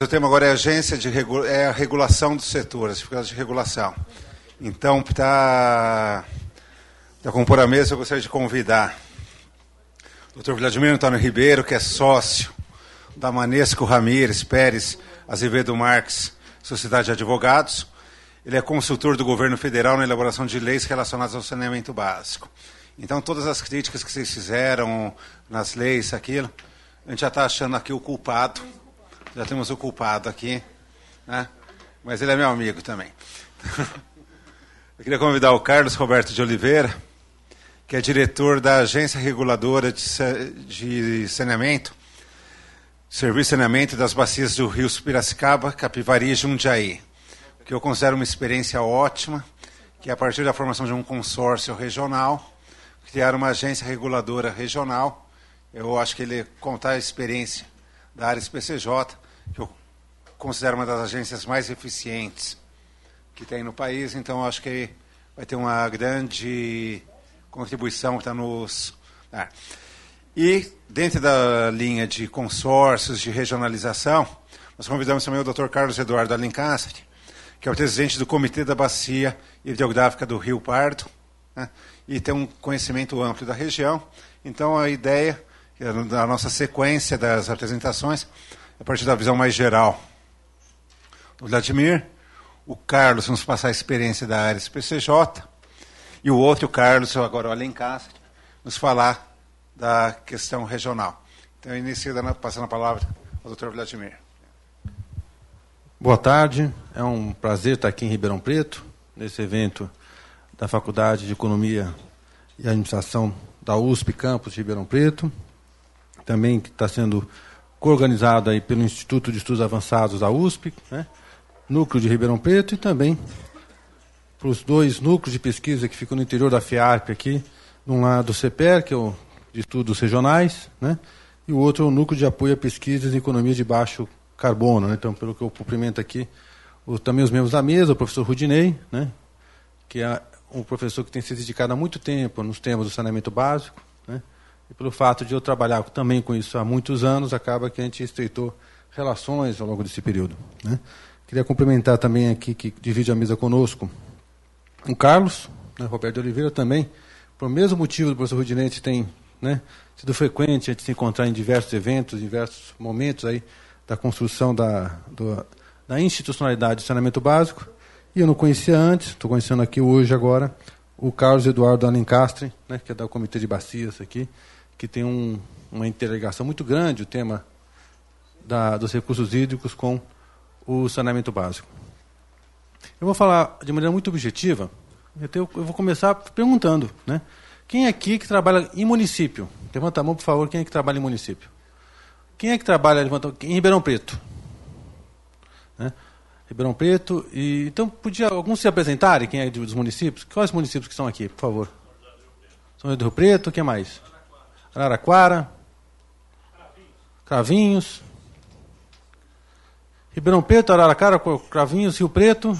O tema agora é agência de é a regulação do setor, as dificuldades de regulação. Então, para compor a mesa, eu gostaria de convidar o Dr. Vladimir Antônio Ribeiro, que é sócio da Manesco Ramírez Pérez Azevedo Marques, Sociedade de Advogados. Ele é consultor do governo federal na elaboração de leis relacionadas ao saneamento básico. Então, todas as críticas que vocês fizeram nas leis, aquilo, a gente já está achando aqui o culpado já temos o culpado aqui, né? mas ele é meu amigo também. Eu queria convidar o Carlos Roberto de Oliveira, que é diretor da Agência Reguladora de Saneamento, Serviço de Saneamento das Bacias do Rio Piracicaba, Capivari e Jundiaí, que eu considero uma experiência ótima, que é a partir da formação de um consórcio regional, criar uma agência reguladora regional, eu acho que ele contar a experiência da área SPCJ, que eu considero uma das agências mais eficientes que tem no país, então acho que vai ter uma grande contribuição que está nos. Ah. E, dentro da linha de consórcios de regionalização, nós convidamos também o Dr. Carlos Eduardo Alencastre, que é o presidente do Comitê da Bacia Hidrográfica do Rio Pardo, né, e tem um conhecimento amplo da região. Então, a ideia da nossa sequência das apresentações, a partir da visão mais geral. O Vladimir, o Carlos nos passar a experiência da área SPCJ, e o outro, o Carlos, agora o Alencastre, nos falar da questão regional. Então, eu inicio passando a palavra ao doutor Vladimir. Boa tarde, é um prazer estar aqui em Ribeirão Preto, nesse evento da Faculdade de Economia e Administração da USP Campus de Ribeirão Preto também que está sendo coorganizado aí pelo Instituto de Estudos Avançados da USP, né? núcleo de Ribeirão Preto e também para os dois núcleos de pesquisa que ficam no interior da FIARP aqui, de um lado o CEPER, que é o de estudos regionais, né? e o outro é o núcleo de apoio a pesquisas em economia de baixo carbono. Né? Então, pelo que eu cumprimento aqui, o, também os membros da mesa, o professor Rudinei, né? que é um professor que tem se dedicado há muito tempo nos temas do saneamento básico, né? E pelo fato de eu trabalhar também com isso há muitos anos, acaba que a gente estreitou relações ao longo desse período. Né? Queria cumprimentar também aqui, que divide a mesa conosco, o Carlos, né, Roberto de Oliveira também, por mesmo motivo do professor Rudinete tem né, sido frequente a gente se encontrar em diversos eventos, em diversos momentos aí da construção da, do, da institucionalidade do saneamento básico. E eu não conhecia antes, estou conhecendo aqui hoje agora, o Carlos Eduardo Alencastre, né, que é do Comitê de Bacias aqui, que tem um, uma interligação muito grande, o tema da, dos recursos hídricos com o saneamento básico. Eu vou falar de maneira muito objetiva, eu vou começar perguntando, né? Quem é aqui que trabalha em município? Levanta a mão, por favor, quem é que trabalha em município? Quem é que trabalha levanta, em Ribeirão Preto? Né? Ribeirão Preto. E, então, podia alguns se apresentarem, quem é dos municípios? Quais municípios que estão aqui, por favor? São José do Rio Preto, quem mais? Araraquara, Cravinhos, Ribeirão Preto, Araraquara, Cravinhos, Rio Preto.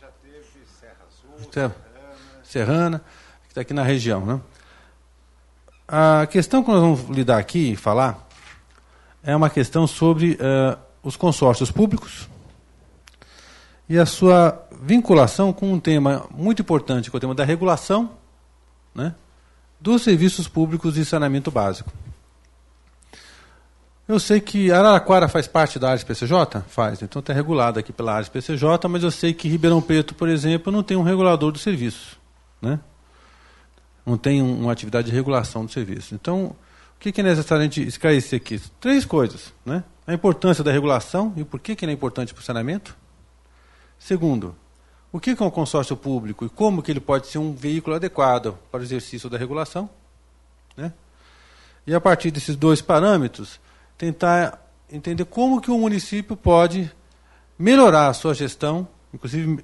Já teve Serra Azul, Serrana, Serrana que está aqui na região. Né? A questão que nós vamos lidar aqui e falar é uma questão sobre uh, os consórcios públicos e a sua vinculação com um tema muito importante, que é o tema da regulação, né? Dos serviços públicos de saneamento básico. Eu sei que Araraquara faz parte da área PCJ? Faz, então está regulado aqui pela área PCJ, mas eu sei que Ribeirão Preto, por exemplo, não tem um regulador do serviço. Né? Não tem uma atividade de regulação do serviço. Então, o que é necessário a gente esclarecer aqui? Três coisas. Né? A importância da regulação e por que, que é importante para o saneamento. Segundo, o que é um consórcio público e como que ele pode ser um veículo adequado para o exercício da regulação? Né? E a partir desses dois parâmetros, tentar entender como que o município pode melhorar a sua gestão, inclusive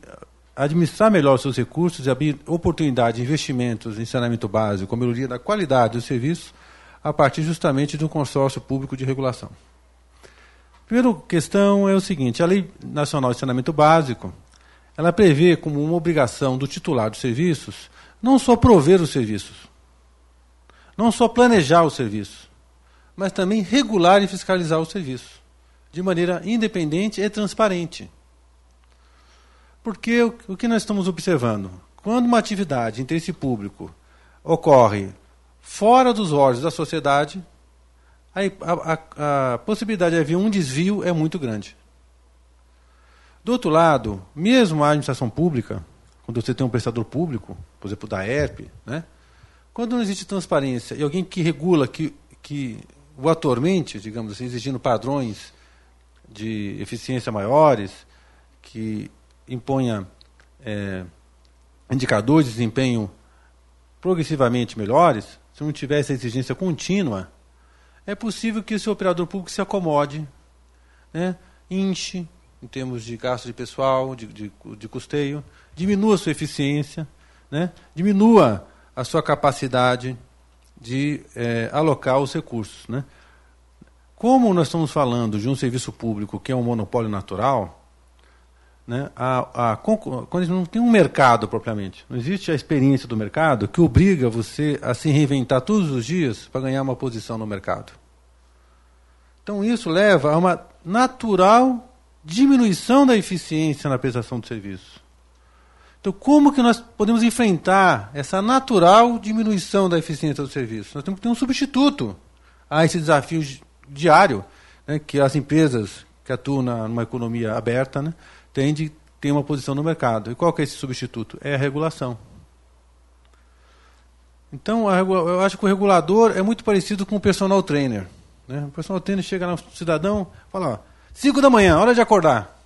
administrar melhor os seus recursos e abrir oportunidade de investimentos em saneamento básico, melhoria da qualidade do serviço, a partir justamente de um consórcio público de regulação. Primeira questão é o seguinte: a Lei Nacional de Saneamento Básico ela prevê como uma obrigação do titular dos serviços não só prover os serviços, não só planejar os serviços, mas também regular e fiscalizar os serviços. de maneira independente e transparente. Porque o, que nós estamos observando? Quando uma atividade de interesse público ocorre fora dos olhos da sociedade, a, a, a, possibilidade de haver um desvio é muito grande. Do outro lado, mesmo a administração pública, quando você tem um prestador público, por exemplo, da ERP, né, quando não existe transparência e alguém que regula, que, que o atormente, digamos assim, exigindo padrões de eficiência maiores, que imponha é, indicadores de desempenho progressivamente melhores, se não tiver essa exigência contínua, é possível que esse operador público se acomode, né, inche em termos de gasto de pessoal, de, de, de custeio, diminua a sua eficiência, né, diminua a sua capacidade de é, alocar os recursos. Né. Como nós estamos falando de um serviço público que é um monopólio natural, né, a, a, quando não tem um mercado propriamente, não existe a experiência do mercado que obriga você a se reinventar todos os dias para ganhar uma posição no mercado. Então isso leva a uma natural diminuição da eficiência na prestação de serviço. Então como que nós podemos enfrentar essa natural diminuição da eficiência do serviço? Nós temos que ter um substituto a esse desafio diário né, que as empresas que atuam numa economia aberta, né, tem de ter uma posição no mercado. E qual que é esse substituto? É a regulação. Então, eu acho que o regulador é muito parecido com o personal trainer. Né? O personal trainer chega no cidadão fala, 5 da manhã, hora de acordar.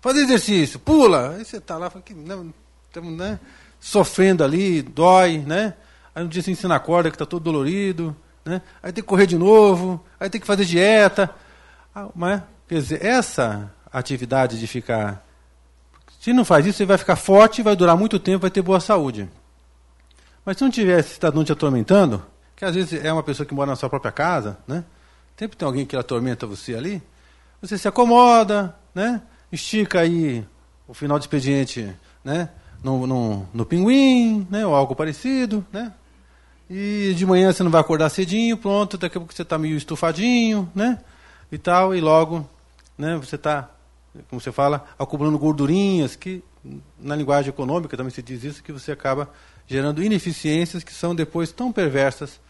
Faz exercício, pula. Aí você está lá, não, estamos né, sofrendo ali, dói, né? Aí um dia você ensina a corda que está todo dolorido, né? Aí tem que correr de novo, aí tem que fazer dieta. Ah, mas, quer dizer, essa atividade de ficar. Se não faz isso, você vai ficar forte, vai durar muito tempo, vai ter boa saúde. Mas se não tiver esse cidadão te atormentando, que às vezes é uma pessoa que mora na sua própria casa, né? Sempre tem alguém que atormenta você ali, você se acomoda, né? Estica aí o final de expediente, né? No, no, no pinguim, né? Ou algo parecido, né? E de manhã você não vai acordar cedinho, pronto, daqui a pouco você está meio estufadinho, né? E tal, e logo, né? Você está como você fala, acumulando gordurinhas, que na linguagem econômica também se diz isso, que você acaba gerando ineficiências que são depois tão perversas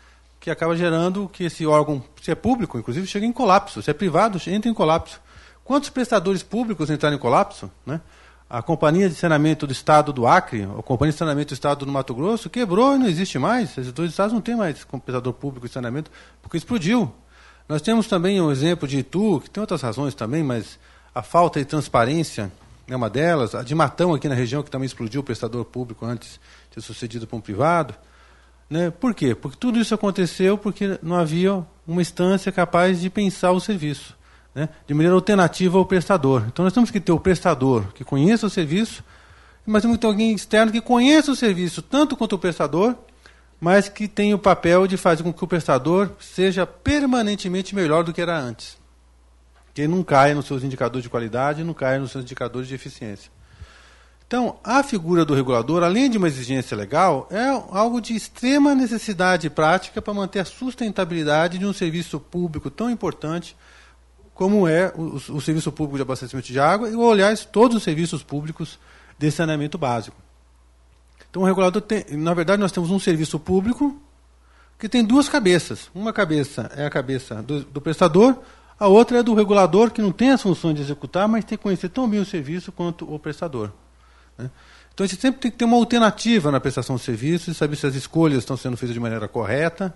que acaba gerando que esse órgão, se é público, inclusive, chega em colapso. Se é privado, entra em colapso. Quantos prestadores públicos entraram em colapso? Né? A Companhia de Saneamento do Estado do Acre, a Companhia de Saneamento do Estado do Mato Grosso, quebrou e não existe mais. Esses dois estados não têm mais prestador público de saneamento, porque explodiu. Nós temos também o um exemplo de Itu, que tem outras razões também, mas a falta de transparência é uma delas, a de Matão aqui na região, que também explodiu o prestador público antes de ser sucedido por um privado. Né? Por quê? Porque tudo isso aconteceu porque não havia uma instância capaz de pensar o serviço, né? de maneira alternativa ao prestador. Então nós temos que ter o prestador que conheça o serviço, mas temos que ter alguém externo que conheça o serviço tanto quanto o prestador, mas que tenha o papel de fazer com que o prestador seja permanentemente melhor do que era antes que não caia nos seus indicadores de qualidade, não caia nos seus indicadores de eficiência. Então, a figura do regulador, além de uma exigência legal, é algo de extrema necessidade prática para manter a sustentabilidade de um serviço público tão importante como é o, o serviço público de abastecimento de água e, aliás, todos os serviços públicos de saneamento básico. Então, o regulador tem, na verdade, nós temos um serviço público que tem duas cabeças. Uma cabeça é a cabeça do, do prestador, a outra é do regulador, que não tem as funções de executar, mas tem que conhecer tão bem o serviço quanto o prestador. Né? Então a gente sempre tem que ter uma alternativa na prestação de serviços, saber se as escolhas estão sendo feitas de maneira correta.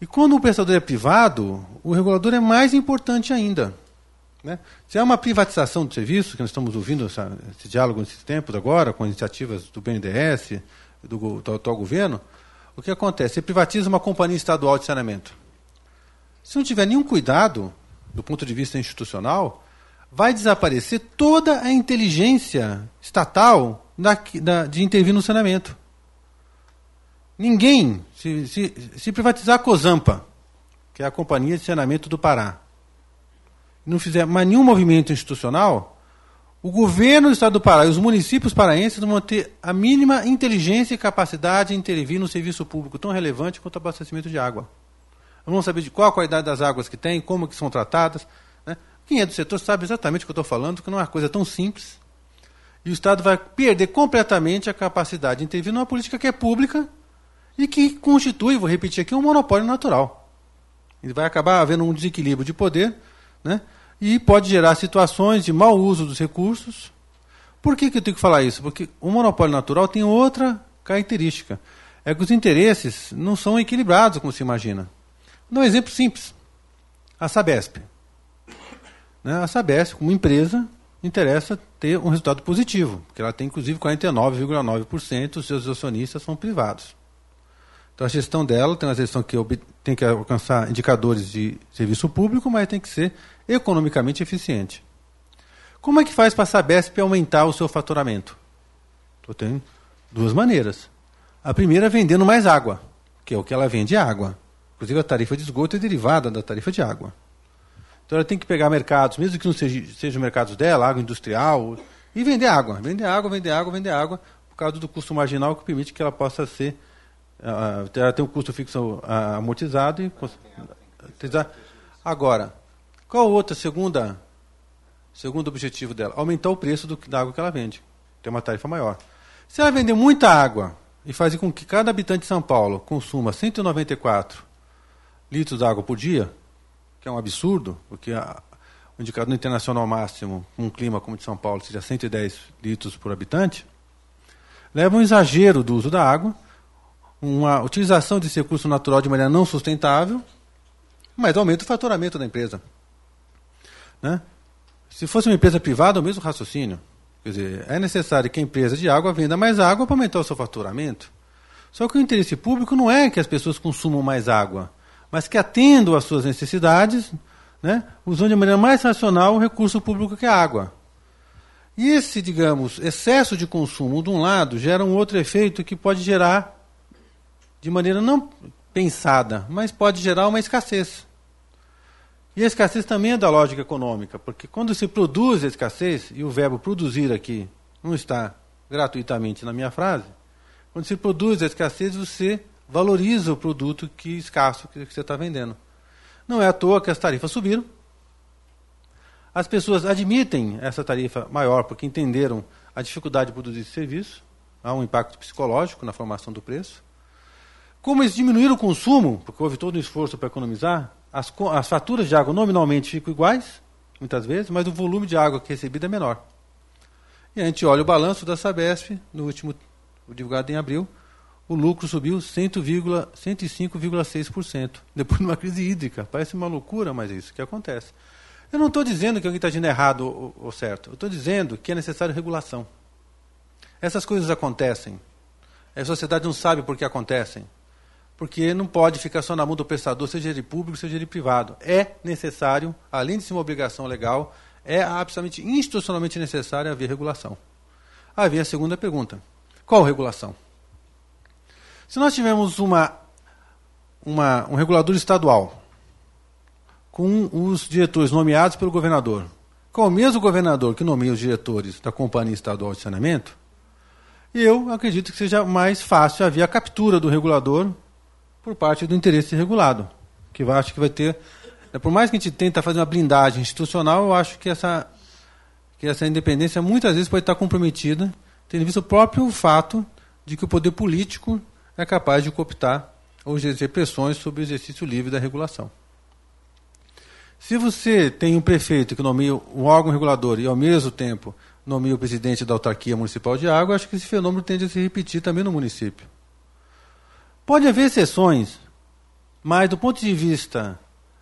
E quando o prestador é privado, o regulador é mais importante ainda. Né? Se é uma privatização do serviço, que nós estamos ouvindo essa, esse diálogo nesses tempos agora, com iniciativas do BNDES, do, do atual governo, o que acontece? Você privatiza uma companhia estadual de saneamento. Se não tiver nenhum cuidado, do ponto de vista institucional, vai desaparecer toda a inteligência estatal da, da, de intervir no saneamento. Ninguém, se, se, se, privatizar a COSAMPA, que é a Companhia de Saneamento do Pará, não fizer mais nenhum movimento institucional, o governo do estado do Pará e os municípios paraenses vão ter a mínima inteligência e capacidade de intervir no serviço público tão relevante quanto o abastecimento de água. Vamos saber de qual a qualidade das águas que tem, como que são tratadas. Né? Quem é do setor sabe exatamente o que eu estou falando, que não é uma coisa tão simples. E o Estado vai perder completamente a capacidade de intervir numa política que é pública e que constitui, vou repetir aqui, um monopólio natural. Ele vai acabar havendo um desequilíbrio de poder né? e pode gerar situações de mau uso dos recursos. Por que, que eu tenho que falar isso? Porque o monopólio natural tem outra característica. É que os interesses não são equilibrados, como se imagina. Um exemplo simples. A Sabesp. Né? A Sabesp, como empresa, interessa ter um resultado positivo, porque ela tem inclusive 49,9% dos seus acionistas são privados. Então a gestão dela tem uma gestão que tem que alcançar indicadores de serviço público, mas tem que ser economicamente eficiente. Como é que faz para a Sabesp aumentar o seu faturamento? Então, tem duas maneiras. A primeira é vendendo mais água, que é o que ela vende água. Inclusive a tarifa de esgoto é derivada da tarifa de água. Então ela tem que pegar mercados, mesmo que não sejam seja mercados dela, água industrial, e vender água. Vender água, vender água, vender água, por causa do custo marginal que permite que ela possa ser Uh, ela tem um custo fixo uh, amortizado e agora qual outra segunda segundo objetivo dela aumentar o preço do, da água que ela vende tem uma tarifa maior se ela vender muita água e fazer com que cada habitante de São Paulo consuma 194 litros de água por dia que é um absurdo porque a, o indicador internacional máximo um clima como o de São Paulo seja 110 litros por habitante leva um exagero do uso da água uma utilização desse recurso natural de maneira não sustentável, mas aumenta o faturamento da empresa. Né? Se fosse uma empresa privada, é o mesmo raciocínio. Quer dizer, é necessário que a empresa de água venda mais água para aumentar o seu faturamento. Só que o interesse público não é que as pessoas consumam mais água, mas que atendam às suas necessidades, né, usando de maneira mais racional o recurso público que é a água. E esse, digamos, excesso de consumo, de um lado, gera um outro efeito que pode gerar de maneira não pensada, mas pode gerar uma escassez. E a escassez também é da lógica econômica, porque quando se produz a escassez, e o verbo produzir aqui não está gratuitamente na minha frase, quando se produz a escassez, você valoriza o produto que escasso que você está vendendo. Não é à toa que as tarifas subiram. As pessoas admitem essa tarifa maior porque entenderam a dificuldade de produzir esse serviço. Há um impacto psicológico na formação do preço. Como eles diminuíram o consumo, porque houve todo um esforço para economizar, as, as faturas de água nominalmente ficam iguais, muitas vezes, mas o volume de água que é recebida é menor. E a gente olha o balanço da Sabesp, no último divulgado em abril, o lucro subiu 105,6%, depois de uma crise hídrica. Parece uma loucura, mas é isso que acontece. Eu não estou dizendo que alguém está agindo errado ou, certo. Eu estou dizendo que é necessário regulação. Essas coisas acontecem. A sociedade não sabe por que acontecem porque não pode ficar só na mão do prestador, seja ele público, seja ele privado. É necessário, além de ser uma obrigação legal, é absolutamente institucionalmente necessário haver regulação. Aí vem a segunda pergunta: qual regulação? Se nós tivermos uma, uma, um regulador estadual com os diretores nomeados pelo governador, com o mesmo governador que nomeia os diretores da Companhia Estadual de Saneamento, eu acredito que seja mais fácil haver a captura do regulador por parte do interesse regulado, que eu acho que vai ter, né, por mais que a gente tenta fazer uma blindagem institucional, eu acho que essa que essa independência muitas vezes pode estar comprometida, tendo visto o próprio fato de que o poder político é capaz de cooptar ou exercer pressões sobre o exercício livre da regulação. Se você tem um prefeito que nomeia um órgão regulador e, ao mesmo tempo, nomeia o presidente da autarquia municipal de água, acho que esse fenômeno tende a se repetir também no município. Pode haver exceções, mas do ponto de vista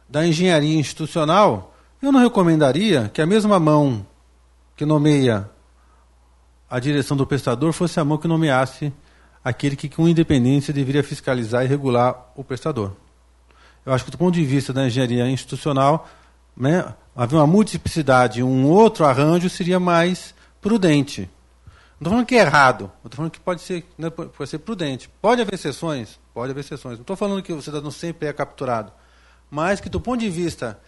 da engenharia institucional, eu não recomendaria que a mesma mão que nomeia a direção do prestador fosse a mão que nomeasse aquele que, com independência, deveria fiscalizar e regular o prestador. Eu acho que, do ponto de vista da engenharia institucional, né, haver uma multiplicidade, um outro arranjo seria mais prudente. Não estou falando que é errado, estou falando que pode ser, né, pode ser prudente. Pode haver exceções? Pode haver exceções. Não estou falando que o cidadão sempre é capturado, mas que do ponto de vista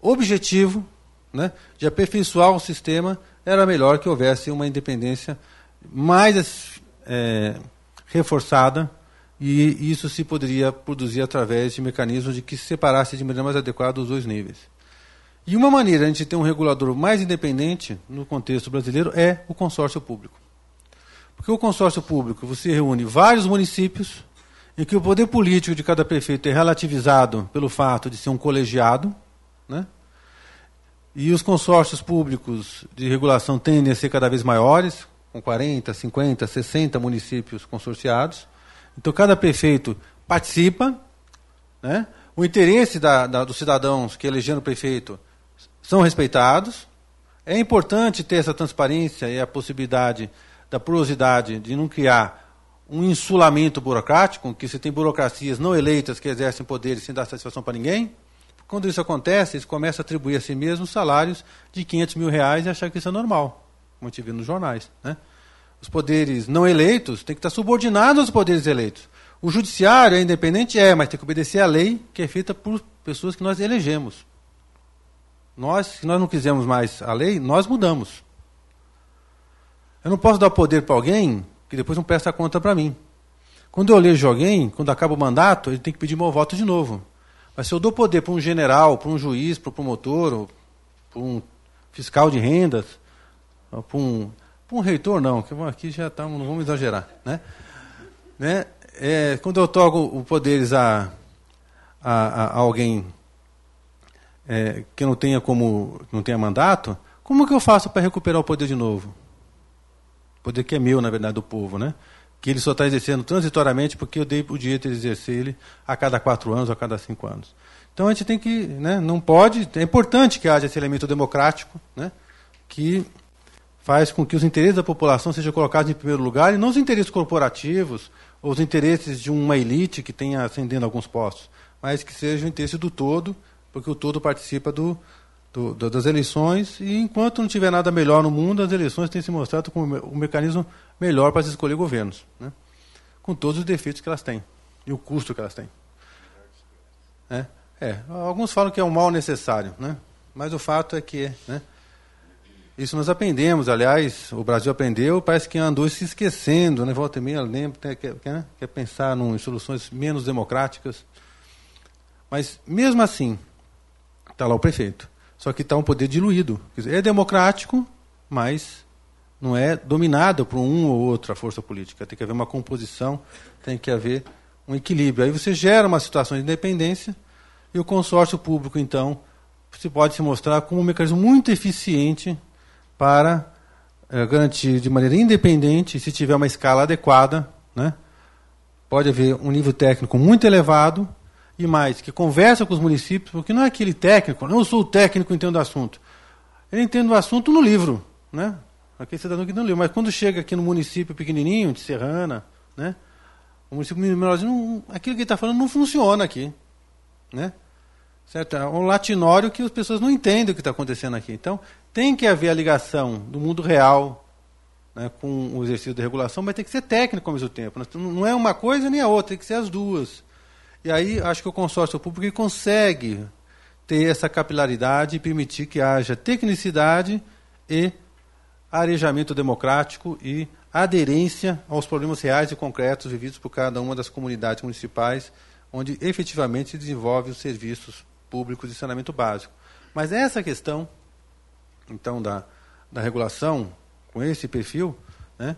objetivo, né, de aperfeiçoar o sistema, era melhor que houvesse uma independência mais é, reforçada e isso se poderia produzir através de mecanismos de que se separasse de maneira mais adequada os dois níveis. E uma maneira de a gente ter um regulador mais independente no contexto brasileiro é o consórcio público. Porque o consórcio público você reúne vários municípios em que o poder político de cada prefeito é relativizado pelo fato de ser um colegiado, né? E os consórcios públicos de regulação tendem a ser cada vez maiores, com 40, 50, 60 municípios consorciados. Então, cada prefeito participa. Né? O interesse da, da, dos cidadãos que elegeram o prefeito são respeitados. É importante ter essa transparência e a possibilidade da porosidade de não criar um insulamento burocrático, que você tem burocracias não eleitas que exercem poderes sem dar satisfação para ninguém. Quando isso acontece, eles começam a atribuir a si mesmos salários de 500 mil reais e achar que isso é normal, como a gente vê nos jornais. Né? Os poderes não eleitos têm que estar subordinados aos poderes eleitos. O judiciário é independente? É, mas tem que obedecer à lei que é feita por pessoas que nós elegemos. Nós, se nós não quisermos mais a lei, nós mudamos. Eu não posso dar poder para alguém que depois não presta conta para mim. Quando eu elejo alguém, quando acaba o mandato, ele tem que pedir meu voto de novo. Mas se eu dou poder para um general, para um juiz, para um promotor, para um fiscal de rendas, para um, um reitor, não, que aqui já estamos, não vamos exagerar. Né? Né? É, quando eu toco poderes a, a, a alguém é, que não tenha como não tenha mandato, como que eu faço para recuperar o poder de novo? O poder que é meu, na verdade, do povo, né? que ele só está exercendo transitoriamente porque eu dei o direito de exercer ele a cada quatro anos, a cada cinco anos. Então a gente tem que, né, não pode, é importante que haja esse elemento democrático, né, que faz com que os interesses da população sejam colocados em primeiro lugar e não os interesses corporativos ou os interesses de uma elite que tenha ascendendo alguns postos, mas que seja o interesse do todo, porque o todo participa do, do, das eleições e enquanto não tiver nada melhor no mundo, as eleições têm se mostrado como o mecanismo melhor para se escolher governos, né? com todos os defeitos que elas têm e o custo que elas têm. É, é, alguns falam que é um mal necessário, né? mas o fato é que né, isso nós aprendemos, aliás, o Brasil aprendeu, parece que andou se esquecendo, né? volta e meia, quer, quer, quer pensar em soluções menos democráticas. Mas, mesmo assim, está lá o prefeito. Só que está um poder diluído. Dizer, é democrático, mas não é dominada por um ou outra força política. Tem que haver uma composição, tem que haver um equilíbrio. Aí você gera uma situação de independência e o consórcio público, então, se pode se mostrar como um mecanismo muito eficiente para é, garantir de maneira independente, se tiver uma escala adequada, né, pode haver um nível técnico muito elevado e mais, que conversa com os municípios, porque não é aquele técnico, não sou o técnico, entendo o assunto. Ele entende o assunto no livro, né? Aquele cidadão que não leu. Mas quando chega aqui no município pequenininho, de Serrana, né? O município menorzinho, aquilo que ele está falando não funciona aqui, né? Certo? É um latinório que as pessoas não entendem o que está acontecendo aqui. Então, tem que haver a ligação do mundo real né, com o exercício da regulação, mas tem que ser técnico ao mesmo tempo. Não é uma coisa nem a outra, tem que ser as duas. E aí, acho que o consórcio público consegue ter essa capilaridade e permitir que haja tecnicidade e arejamento democrático e aderência aos problemas reais e concretos vividos por cada uma das comunidades municipais, onde efetivamente se desenvolve os serviços públicos de saneamento básico. Mas essa questão, então, da, da regulação com esse perfil, né,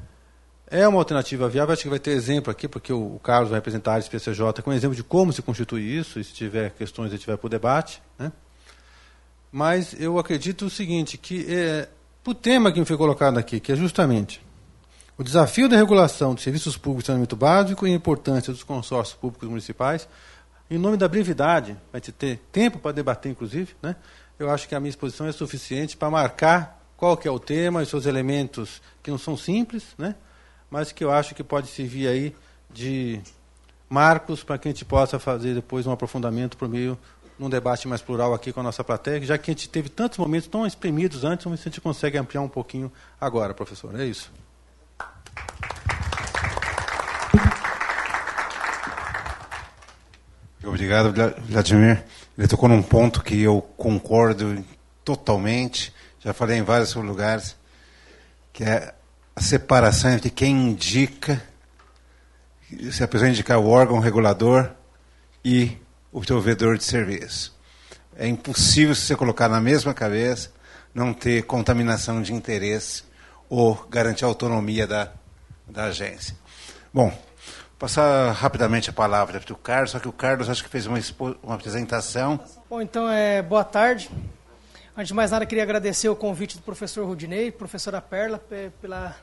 é uma alternativa viável. Acho que vai ter exemplo aqui, porque o, o Carlos vai representar a área PCJ com exemplo de como se constitui isso, e se tiver questões, ele tiver para o debate. Né. Mas eu acredito o seguinte, que é, o tema que me foi colocado aqui, que é justamente o desafio da regulação de serviços públicos de saneamento básico e a importância dos consórcios públicos municipais, em nome da brevidade, vai ter tempo para debater, inclusive, né? Eu acho que a minha exposição é suficiente para marcar qual que é o tema, os seus elementos que não são simples, né? mas que eu acho que pode servir aí de marcos para que a gente possa fazer depois um aprofundamento por meio num debate mais plural aqui com a nossa plateia, já que a gente teve tantos momentos tão espremidos antes, vamos ver se a gente consegue ampliar um pouquinho agora, professor. É isso. Obrigado, Vladimir. Ele tocou num ponto que eu concordo totalmente, já falei em vários lugares, que é a separação entre quem indica, se a pessoa indicar o órgão regulador e o provedor de serviço. é impossível se você colocar na mesma cabeça não ter contaminação de interesse ou garantir a autonomia da, da agência. Bom, passar rapidamente a palavra para o Carlos, só que o Carlos acho que fez uma, uma apresentação. Bom, então, é, boa tarde. Antes de mais nada, queria agradecer o convite do professor Rudinei, professora Perla, pela,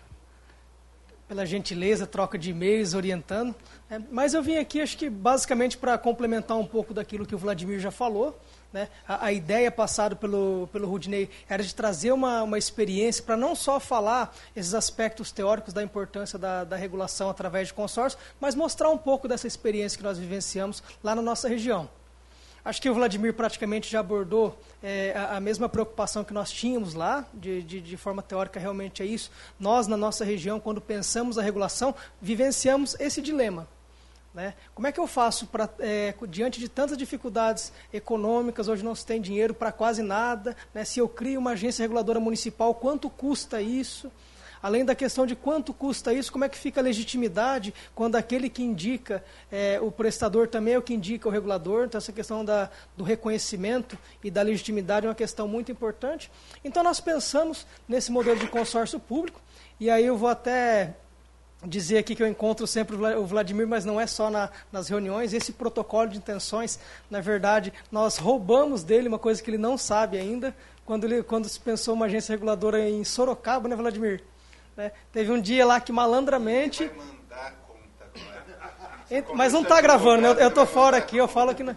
pela gentileza, troca de e-mails, orientando. É, mas eu vim aqui, acho que basicamente para complementar um pouco daquilo que o Vladimir já falou. Né? A, a, ideia passada pelo, pelo Rudney era de trazer uma, uma experiência para não só falar esses aspectos teóricos da importância da, da regulação através de consórcio, mas mostrar um pouco dessa experiência que nós vivenciamos lá na nossa região. Acho que o Vladimir praticamente já abordou é, a, a, mesma preocupação que nós tínhamos lá, de, de, de, forma teórica, realmente é isso. Nós, na nossa região, quando pensamos a regulação, vivenciamos esse dilema. Né? Como é que eu faço para, é, diante de tantas dificuldades econômicas, hoje não se tem dinheiro para quase nada, né? se eu crio uma agência reguladora municipal, quanto custa isso? Além da questão de quanto custa isso, como é que fica a legitimidade quando aquele que indica é, o prestador também é o que indica o regulador? Então, essa questão da, do reconhecimento e da legitimidade é uma questão muito importante. Então, nós pensamos nesse modelo de consórcio público, e aí eu vou até dizer aqui que eu encontro sempre o Vladimir, mas não é só na, nas reuniões. Esse protocolo de intenções, na verdade, nós roubamos dele uma coisa que ele não sabe ainda, quando, ele, quando se pensou uma agência reguladora em Sorocaba, né, Vladimir? Né? Teve um dia lá que malandramente. Mas não está gravando, né? eu estou fora aqui, eu falo aqui. Na,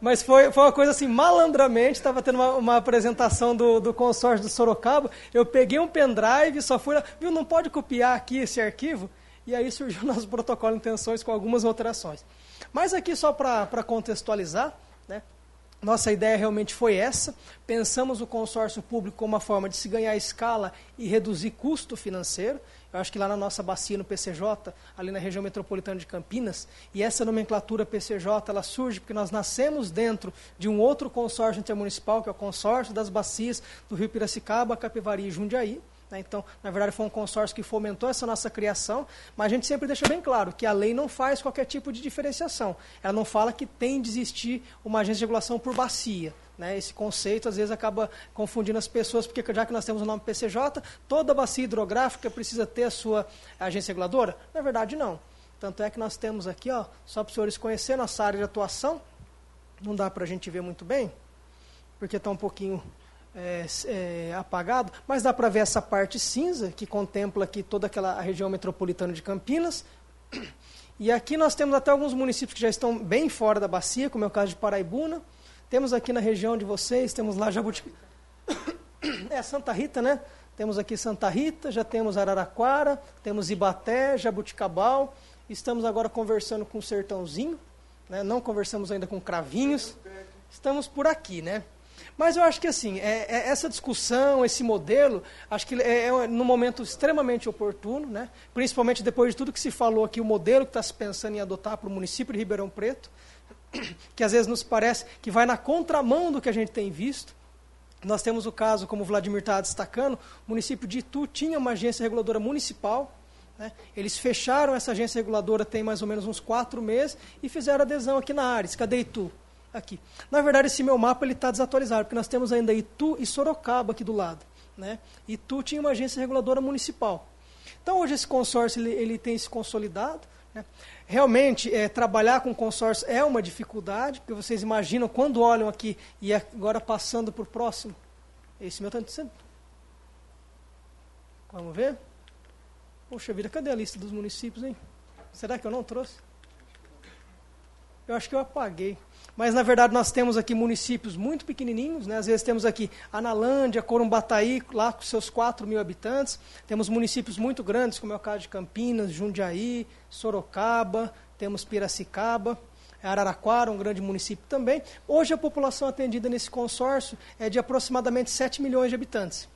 mas foi, foi uma coisa assim, malandramente, estava tendo uma, uma, apresentação do, do consórcio do Sorocaba, eu peguei um pendrive, só fui lá, viu, não pode copiar aqui esse arquivo? E aí surgiu o nosso protocolo de intenções com algumas alterações. Mas aqui só para contextualizar, né, nossa ideia realmente foi essa. Pensamos o consórcio público como uma forma de se ganhar escala e reduzir custo financeiro. Eu acho que lá na nossa bacia no PCJ, ali na região metropolitana de Campinas, e essa nomenclatura PCJ, ela surge porque nós nascemos dentro de um outro consórcio intermunicipal, que é o consórcio das bacias do Rio Piracicaba, Capivari e Jundiaí. Né? Então, na verdade, foi um consórcio que fomentou essa nossa criação, mas a gente sempre deixa bem claro que a lei não faz qualquer tipo de diferenciação. Ela não fala que tem de existir uma agência de regulação por bacia. Né, esse conceito às vezes acaba confundindo as pessoas, porque já que nós temos o nome PCJ, toda bacia hidrográfica precisa ter a sua agência reguladora? Na verdade, não. Tanto é que nós temos aqui, ó, só para os senhores conhecerem nossa área de atuação, não dá para a gente ver muito bem, porque está um pouquinho é, é, apagado, mas dá para ver essa parte cinza, que contempla aqui toda aquela região metropolitana de Campinas. E aqui nós temos até alguns municípios que já estão bem fora da bacia, como é o caso de Paraibuna, temos aqui na região de vocês, temos lá Jabuticaba. É Santa Rita, né? Temos aqui Santa Rita, já temos Araraquara, temos Ibaté, Jabuticabal. Estamos agora conversando com o Sertãozinho, né? não conversamos ainda com Cravinhos. Estamos por aqui, né? Mas eu acho que assim, é, é essa discussão, esse modelo, acho que é, é num momento extremamente oportuno, né? principalmente depois de tudo que se falou aqui, o modelo que está se pensando em adotar para o município de Ribeirão Preto que às vezes nos parece que vai na contramão do que a gente tem visto. Nós temos o caso, como o Vladimir está destacando, o município de Itu tinha uma agência reguladora municipal. Né? Eles fecharam essa agência reguladora tem mais ou menos uns quatro meses e fizeram adesão aqui na Ares. Cadê Itu? Aqui. Na verdade, esse meu mapa está desatualizado, porque nós temos ainda Itu e Sorocaba aqui do lado. Né? Itu tinha uma agência reguladora municipal. Então, hoje esse consórcio ele, ele tem se consolidado. Né? Realmente, é, trabalhar com consórcio é uma dificuldade, porque vocês imaginam, quando olham aqui, e agora passando para o próximo, esse meu tanto tá Vamos ver? Poxa vida, cadê a lista dos municípios, hein? Será que eu não trouxe? Eu acho que eu apaguei. Mas, na verdade, nós temos aqui municípios muito pequenininhos, né? às vezes temos aqui Analândia, Corumbataí, lá com seus 4 mil habitantes. Temos municípios muito grandes, como é o caso de Campinas, Jundiaí, Sorocaba, temos Piracicaba, Araraquara, um grande município também. Hoje, a população atendida nesse consórcio é de aproximadamente 7 milhões de habitantes.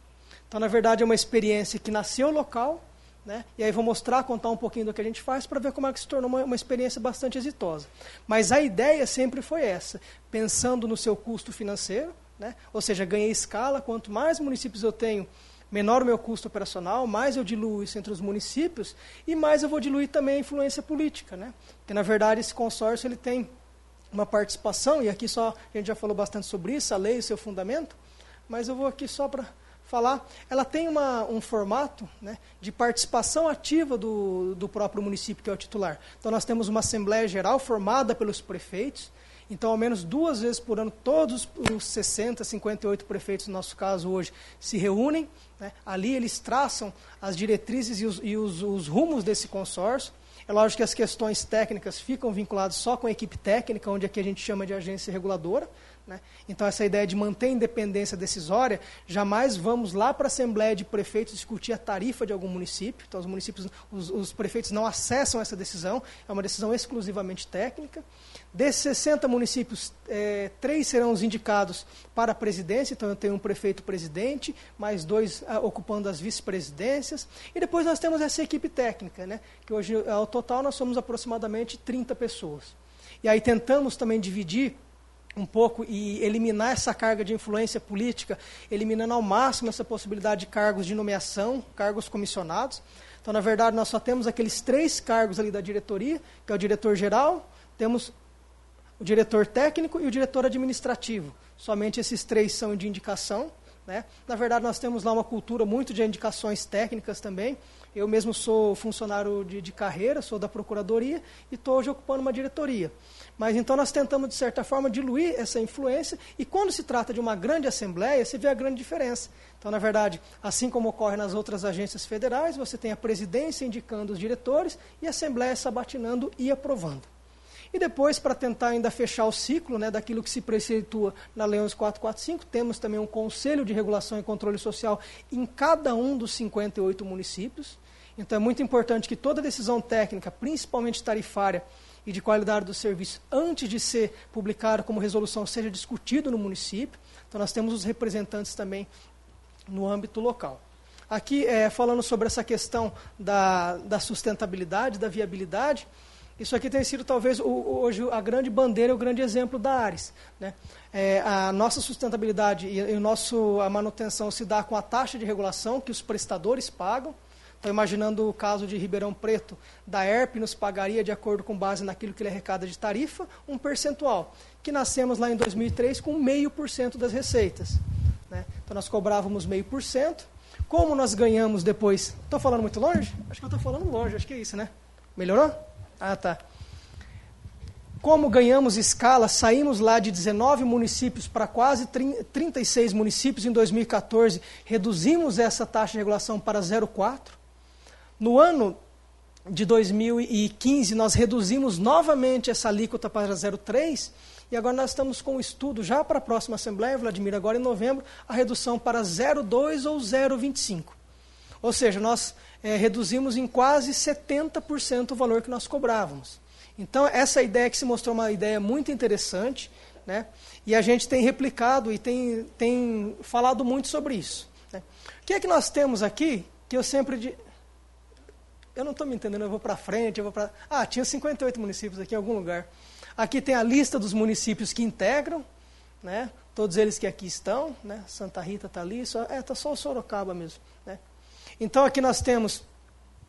Então, na verdade, é uma experiência que nasceu local, né? E aí vou mostrar, contar um pouquinho do que a gente faz para ver como é que se tornou uma, uma, experiência bastante exitosa. Mas a ideia sempre foi essa, pensando no seu custo financeiro, né? ou seja, ganhei escala, quanto mais municípios eu tenho, menor o meu custo operacional, mais eu diluo isso entre os municípios e mais eu vou diluir também a influência política. Né? Porque, na verdade, esse consórcio ele tem uma participação, e aqui só a gente já falou bastante sobre isso, a lei e o seu fundamento, mas eu vou aqui só para falar. Ela tem uma, um formato né, de participação ativa do, do próprio município, que é o titular. Então, nós temos uma Assembleia Geral formada pelos prefeitos, então, ao menos duas vezes por ano, todos os 60, 58 prefeitos, no nosso caso hoje, se reúnem. Né? Ali eles traçam as diretrizes e, os, e os, os rumos desse consórcio. É lógico que as questões técnicas ficam vinculadas só com a equipe técnica, onde aqui a gente chama de agência reguladora. Né? Então, essa ideia de manter a independência decisória, jamais vamos lá para a Assembleia de Prefeitos discutir a tarifa de algum município. Então, os municípios, os, os prefeitos não acessam essa decisão, é uma decisão exclusivamente técnica. Desses 60 municípios, é, três serão os indicados para a presidência, então eu tenho um prefeito-presidente, mais dois ah, ocupando as vice-presidências, e depois nós temos essa equipe técnica, né, que hoje, ao total, nós somos aproximadamente 30 pessoas. E aí tentamos também dividir um pouco e eliminar essa carga de influência política, eliminando ao máximo essa possibilidade de cargos de nomeação, cargos comissionados. Então, na verdade, nós só temos aqueles três cargos ali da diretoria, que é o diretor-geral, temos o diretor técnico e o diretor administrativo. Somente esses três são de indicação. Né? Na verdade, nós temos lá uma cultura muito de indicações técnicas também. Eu mesmo sou funcionário de, de carreira, sou da procuradoria e estou hoje ocupando uma diretoria. Mas então nós tentamos, de certa forma, diluir essa influência, e quando se trata de uma grande assembleia, você vê a grande diferença. Então, na verdade, assim como ocorre nas outras agências federais, você tem a presidência indicando os diretores e a assembleia sabatinando e aprovando. E depois, para tentar ainda fechar o ciclo né, daquilo que se preceitua na Lei 11445, temos também um Conselho de Regulação e Controle Social em cada um dos 58 municípios. Então, é muito importante que toda decisão técnica, principalmente tarifária, e de qualidade do serviço, antes de ser publicado como resolução, seja discutido no município. Então, nós temos os representantes também no âmbito local. Aqui, é, falando sobre essa questão da, da sustentabilidade, da viabilidade, isso aqui tem sido talvez o, hoje a grande bandeira, o grande exemplo da Ares. Né? É, a nossa sustentabilidade e, e o nosso, a manutenção se dá com a taxa de regulação que os prestadores pagam. Então, imaginando o caso de Ribeirão Preto, da ERP nos pagaria, de acordo com base naquilo que ele arrecada de tarifa, um percentual, que nascemos lá em 2003 com meio por cento das receitas. Né? Então, nós cobrávamos meio por cento. Como nós ganhamos depois... Estou falando muito longe? Acho que eu estou falando longe, acho que é isso, né? Melhorou? Ah, tá. Como ganhamos escala, saímos lá de 19 municípios para quase 36 municípios em 2014, reduzimos essa taxa de regulação para 0,4. No ano de 2015, nós reduzimos novamente essa alíquota para 0,3, e agora nós estamos com o estudo já para a próxima Assembleia, Vladimir, agora em novembro, a redução para 0,2 ou 0,25. Ou seja, nós é, reduzimos em quase 70% o valor que nós cobrávamos. Então, essa ideia que se mostrou uma ideia muito interessante, né? e a gente tem replicado e tem, tem falado muito sobre isso. Né? O que é que nós temos aqui que eu sempre. Eu não estou me entendendo, eu vou para frente, eu vou para. Ah, tinha 58 municípios aqui em algum lugar. Aqui tem a lista dos municípios que integram, né? todos eles que aqui estão, né? Santa Rita está ali, só, é, está só o Sorocaba mesmo. Né? Então aqui nós temos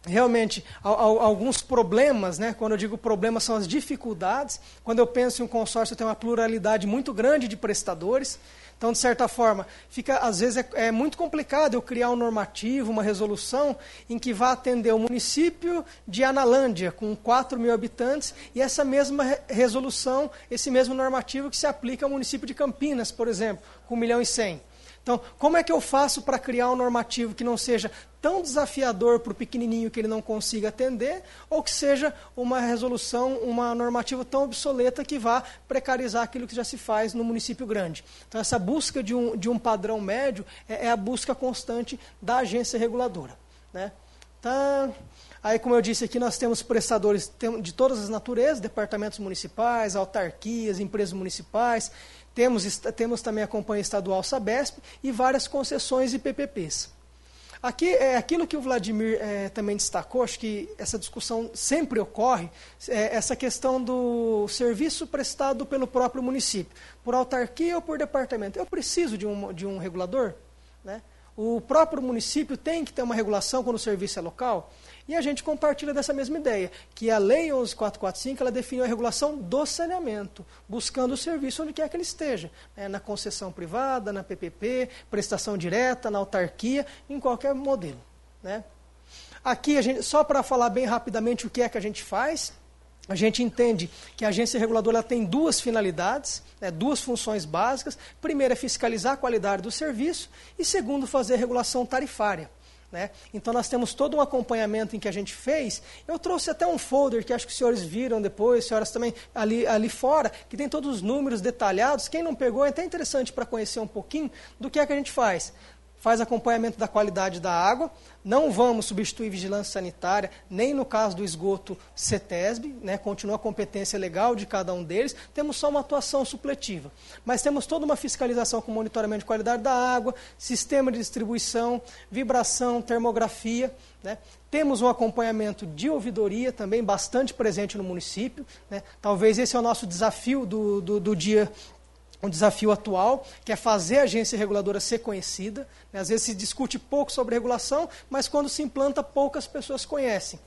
realmente alguns problemas, né? quando eu digo problemas são as dificuldades, quando eu penso em um consórcio tem uma pluralidade muito grande de prestadores, então, de certa forma, fica às vezes é, é, muito complicado eu criar um normativo, uma resolução em que vá atender o município de Analândia, com 4 mil habitantes, e essa mesma re resolução, esse mesmo normativo que se aplica ao município de Campinas, por exemplo, com 1 milhão e 100. Então, como é que eu faço para criar um normativo que não seja tão desafiador para o pequenininho que ele não consiga atender, ou que seja uma resolução, uma normativa tão obsoleta que vá precarizar aquilo que já se faz no município grande. Então, essa busca de um, de um padrão médio é, é a busca constante da agência reguladora. Né? Então, aí, como eu disse aqui, nós temos prestadores de todas as naturezas, departamentos municipais, autarquias, empresas municipais, temos, temos também a Companhia Estadual Sabesp e várias concessões e PPPs. Aqui é aquilo que o Vladimir é, também destacou, acho que essa discussão sempre ocorre, é, essa questão do serviço prestado pelo próprio município, por autarquia ou por departamento. Eu preciso de um, de um regulador? Né? O próprio município tem que ter uma regulação quando o serviço é local? E a gente compartilha dessa mesma ideia, que a Lei 11445 ela define a regulação do saneamento, buscando o serviço onde quer que ele esteja, né, na concessão privada, na PPP, prestação direta, na autarquia, em qualquer modelo. Né? Aqui, gente, só para falar bem rapidamente o que é que a gente faz, a gente entende que a agência reguladora tem duas finalidades, né, duas funções básicas. Primeiro é fiscalizar a qualidade do serviço e segundo, fazer regulação tarifária. Né? Então nós temos todo um acompanhamento em que a gente fez. Eu trouxe até um folder que acho que os senhores viram depois, senhoras também ali, ali fora, que tem todos os números detalhados. Quem não pegou é até interessante para conhecer um pouquinho do que é que a gente faz faz acompanhamento da qualidade da água. Não vamos substituir vigilância sanitária, nem no caso do esgoto CETESB, né, continua a competência legal de cada um deles, temos só uma atuação supletiva. Mas temos toda uma fiscalização com monitoramento de qualidade da água, sistema de distribuição, vibração, termografia. Né. Temos um acompanhamento de ouvidoria também bastante presente no município. Né. Talvez esse é o nosso desafio do, do, do dia um desafio atual, que é fazer a agência reguladora ser conhecida. Né? Às vezes se discute pouco sobre regulação, mas quando se implanta, poucas pessoas conhecem.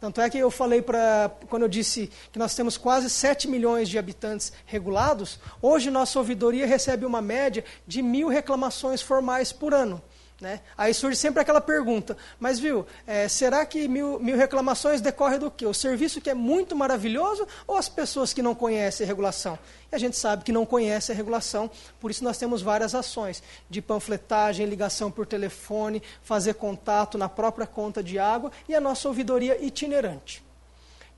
Tanto é que eu falei para. Quando eu disse que nós temos quase 7 milhões de habitantes regulados, hoje nossa ouvidoria recebe uma média de mil reclamações formais por ano. Né? Aí surge sempre aquela pergunta, mas viu, é, será que mil, mil reclamações decorrem do quê? O serviço que é muito maravilhoso ou as pessoas que não conhecem a regulação? E a gente sabe que não conhece a regulação, por isso nós temos várias ações de panfletagem, ligação por telefone, fazer contato na própria conta de água e a nossa ouvidoria itinerante.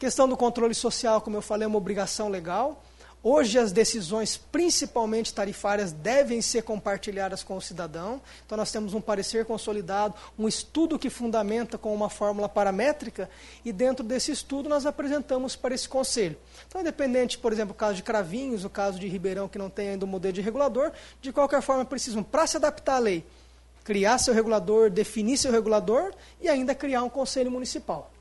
Questão do controle social, como eu falei, é uma obrigação legal. Hoje as decisões, principalmente tarifárias, devem ser compartilhadas com o cidadão. Então nós temos um parecer consolidado, um estudo que fundamenta com uma fórmula paramétrica e dentro desse estudo nós apresentamos para esse conselho. Então independente, por exemplo, o caso de Cravinhos, o caso de Ribeirão que não tem ainda um modelo de regulador, de qualquer forma precisam para se adaptar à lei, criar seu regulador, definir seu regulador e ainda criar um conselho municipal.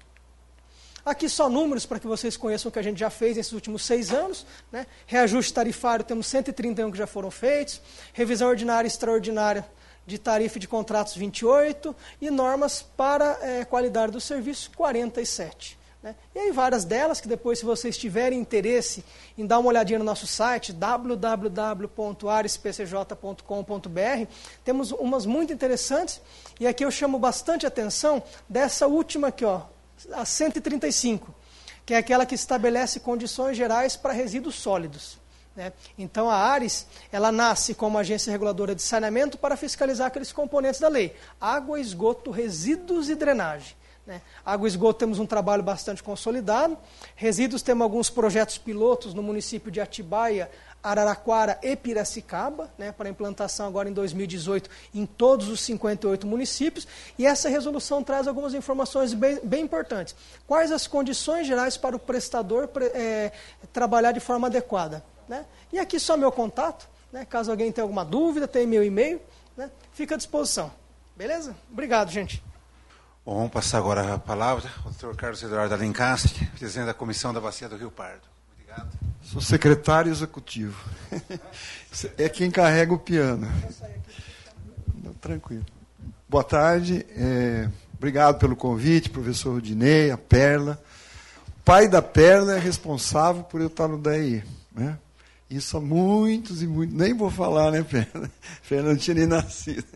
Aqui só números para que vocês conheçam o que a gente já fez nesses últimos seis anos. Né? Reajuste tarifário, temos 131 que já foram feitos. Revisão ordinária e extraordinária de tarifa de contratos, 28. E normas para é, qualidade do serviço, 47. Né? E aí várias delas, que depois, se vocês tiverem interesse em dar uma olhadinha no nosso site, www.arespcj.com.br, temos umas muito interessantes. E aqui eu chamo bastante atenção dessa última aqui, ó, a 135, que é aquela que estabelece condições gerais para resíduos sólidos. Né? Então, a ARES ela nasce como agência reguladora de saneamento para fiscalizar aqueles componentes da lei: água, esgoto, resíduos e drenagem. Né? Água e esgoto temos um trabalho bastante consolidado. Resíduos temos alguns projetos pilotos no município de Atibaia, Araraquara e Piracicaba, né, para implantação agora em 2018 em todos os 58 municípios. E essa resolução traz algumas informações bem, bem importantes. Quais as condições gerais para o prestador é, trabalhar de forma adequada? Né? E aqui só meu contato, né, caso alguém tenha alguma dúvida, tem meu e-mail, né, fica à disposição. Beleza? Obrigado, gente. Bom, vamos passar agora a palavra ao doutor Carlos Eduardo Alencastre, presidente da Comissão da Bacia do Rio Pardo. Obrigado. Sou secretário executivo. É quem carrega o piano. Tranquilo. Boa tarde. É, obrigado pelo convite, professor Rudinei, a Perla. O pai da Perla é responsável por eu estar no DAI. Né? Isso há muitos e muitos. Nem vou falar, né, Perla? Perla não tinha nem nascido.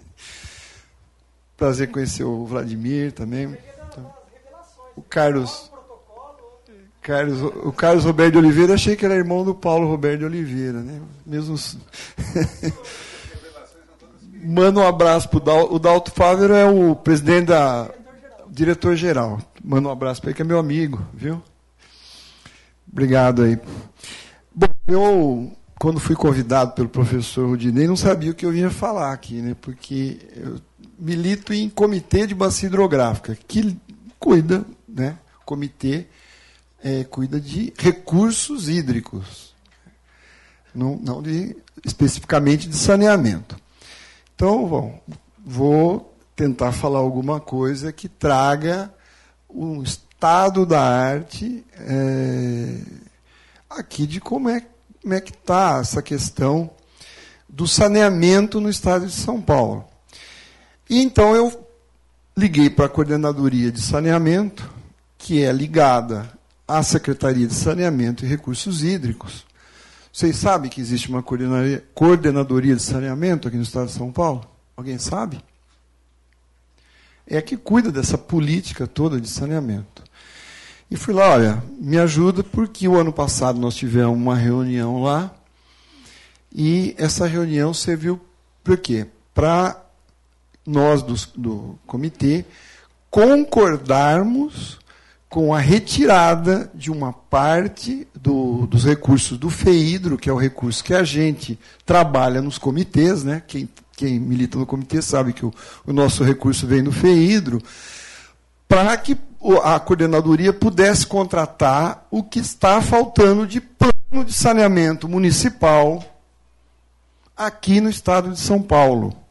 Prazer conhecer o Vladimir também. O Carlos. Carlos, o Carlos Roberto de Oliveira, achei que era irmão do Paulo Roberto de Oliveira, né? Mesmo. Manda um abraço para o Dalto. Fávero é o presidente da. diretor-geral. Manda um abraço para ele, que é meu amigo, viu? Obrigado aí. Bom, eu, quando fui convidado pelo professor Rudinei, não sabia o que eu vinha falar aqui, né? Porque eu milito em comitê de bacia hidrográfica, que cuida, né? Comitê é, cuida de recursos hídricos, não, não de, especificamente de saneamento. Então, bom, vou tentar falar alguma coisa que traga um estado da arte é, aqui de como é, como é que está essa questão do saneamento no estado de São Paulo. E então eu liguei para a Coordenadoria de Saneamento, que é ligada à Secretaria de Saneamento e Recursos Hídricos. Vocês sabem que existe uma coordenadoria de saneamento aqui no estado de São Paulo? Alguém sabe? É a que cuida dessa política toda de saneamento. E fui lá, olha, me ajuda, porque o ano passado nós tivemos uma reunião lá, e essa reunião serviu para quê? Para nós do, do comitê concordarmos com a retirada de uma parte do, dos recursos do FEIDRO, que é o recurso que a gente trabalha nos comitês, né? quem, quem milita no comitê sabe que o, o nosso recurso vem do FEIDRO, para que a coordenadoria pudesse contratar o que está faltando de plano de saneamento municipal aqui no estado de São Paulo.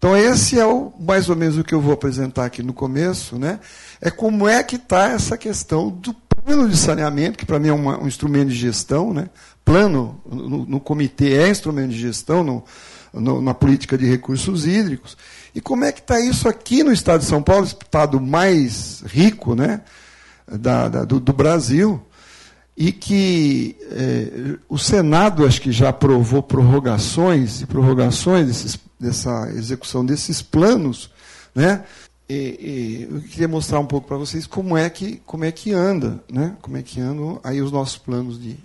Então, esse é o, mais ou menos o que eu vou apresentar aqui no começo, né? É como é que está essa questão do plano de saneamento, que para mim é uma, um instrumento de gestão, né? Plano no, no comitê é instrumento de gestão no, no, na política de recursos hídricos. E como é que está isso aqui no estado de São Paulo, estado mais rico, né? Da, da do, do Brasil e que é, o Senado acho que já aprovou prorrogações e prorrogações desses, dessa execução desses planos, né? E, e, eu queria mostrar um pouco para vocês como é que como é que anda, né? Como é que andam aí os nossos planos de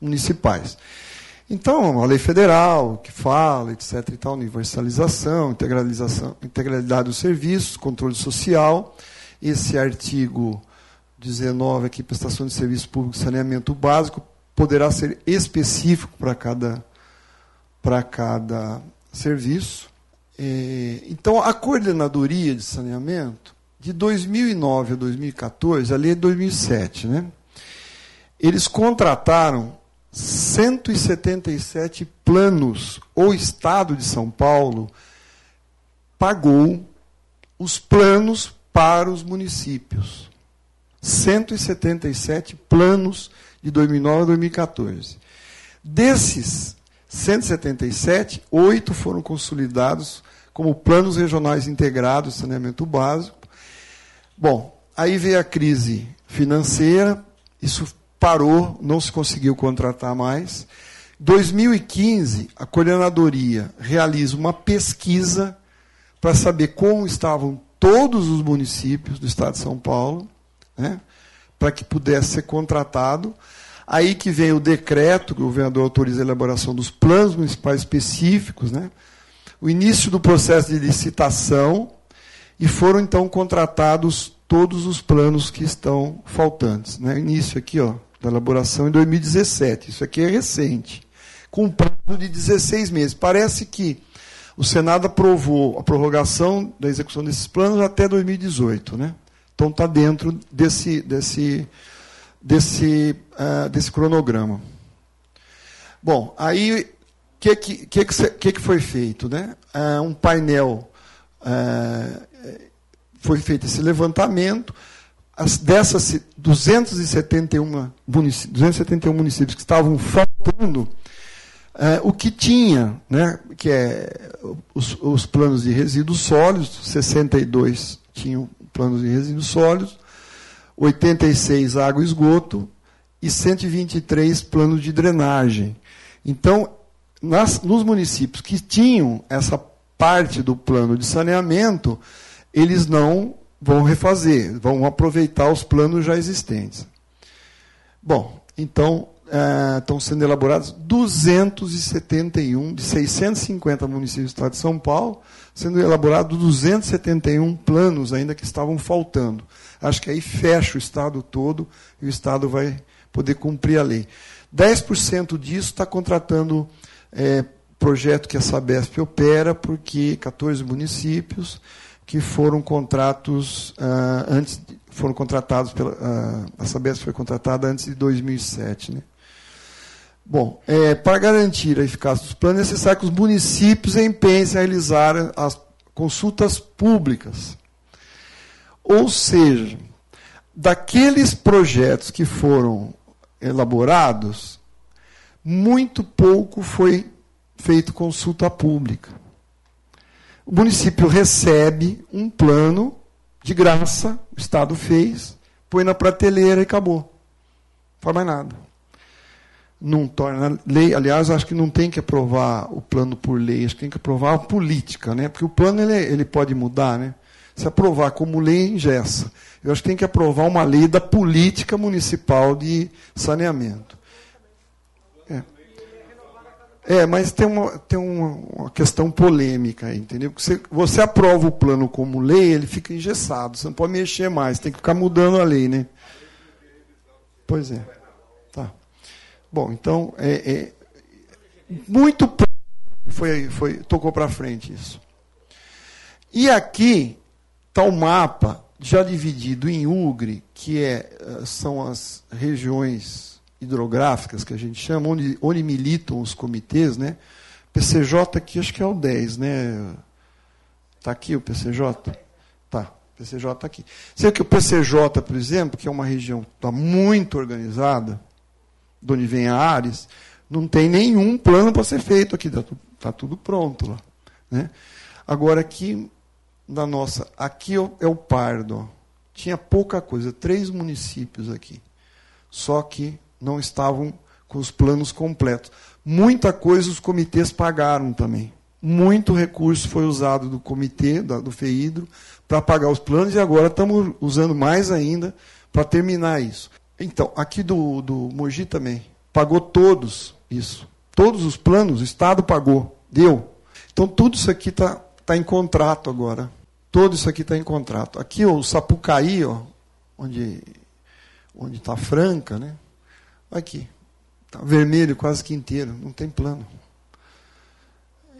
municipais. Então, a lei federal que fala, etc. E tal, universalização, integralização, integralidade dos serviços, controle social. Esse artigo 19 aqui, prestação de serviço público saneamento básico, poderá ser específico para cada, para cada serviço. É, então, a coordenadoria de saneamento, de 2009 a 2014, ali é 2007, né? Eles contrataram 177 planos. O Estado de São Paulo pagou os planos para os municípios. 177 planos de 2009 a 2014. Desses 177, oito foram consolidados como planos regionais integrados de saneamento básico. Bom, aí veio a crise financeira, isso parou, não se conseguiu contratar mais. 2015, a coordenadoria realiza uma pesquisa para saber como estavam todos os municípios do estado de São Paulo né, para que pudesse ser contratado. Aí que vem o decreto, que o governador autoriza a elaboração dos planos municipais específicos, né, o início do processo de licitação, e foram então contratados todos os planos que estão faltantes. Né. Início aqui, ó, da elaboração em 2017. Isso aqui é recente. Com um prazo de 16 meses. Parece que o Senado aprovou a prorrogação da execução desses planos até 2018. Né? Então está dentro desse, desse, desse, uh, desse cronograma. Bom, aí o que, que, que, que, que foi feito? Né? Uh, um painel, uh, foi feito esse levantamento, as, dessas 271 municípios, 271 municípios que estavam faltando, o que tinha, né, que é os, os planos de resíduos sólidos, 62 tinham planos de resíduos sólidos, 86 água e esgoto e 123 planos de drenagem. Então, nas, nos municípios que tinham essa parte do plano de saneamento, eles não vão refazer, vão aproveitar os planos já existentes. Bom, então é, estão sendo elaborados 271 de 650 municípios do estado de São Paulo, sendo elaborados 271 planos ainda que estavam faltando. Acho que aí fecha o Estado todo e o Estado vai poder cumprir a lei. 10% disso está contratando é, projeto que a Sabesp opera, porque 14 municípios que foram contratos uh, antes foram contratados pela uh, a Sabesp foi contratada antes de 2007, né? Bom, é, para garantir a eficácia dos planos, é necessário que os municípios empenhem a realizar as consultas públicas. Ou seja, daqueles projetos que foram elaborados, muito pouco foi feito consulta pública. O município recebe um plano de graça, o Estado fez, põe na prateleira e acabou. Não faz mais nada. Não torna lei, aliás, acho que não tem que aprovar o plano por lei, acho que tem que aprovar a política, né? Porque o plano ele, ele pode mudar, né? Se aprovar como lei, engessa. Eu acho que tem que aprovar uma lei da política municipal de saneamento. É. É, mas tem uma, tem uma, uma questão polêmica aí, entendeu? Você, você aprova o plano como lei, ele fica engessado. Você não pode mexer mais, tem que ficar mudando a lei, né? Pois é. Tá. Bom, então, é, é muito foi, foi tocou para frente isso. E aqui está o mapa já dividido em UGRE, que é, eh, são as regiões hidrográficas, que a gente chama, onde, onde militam os comitês, né? PCJ aqui acho que é o 10, né? Está aqui o PCJ? Tá, PCJ está aqui. Sei que o PCJ, por exemplo, que é uma região que está muito organizada, de onde vem a Ares, não tem nenhum plano para ser feito aqui, está tudo, tá tudo pronto lá. Né? Agora aqui, na nossa, aqui é o Pardo, tinha pouca coisa, três municípios aqui. Só que não estavam com os planos completos. Muita coisa os comitês pagaram também. Muito recurso foi usado do comitê, do FEIDRO, para pagar os planos, e agora estamos usando mais ainda para terminar isso. Então, aqui do, do Mogi também, pagou todos isso. Todos os planos, o Estado pagou, deu. Então, tudo isso aqui está tá em contrato agora. Todo isso aqui está em contrato. Aqui o Sapucaí, ó, onde está Franca, né? Aqui. Tá vermelho quase que inteiro, não tem plano.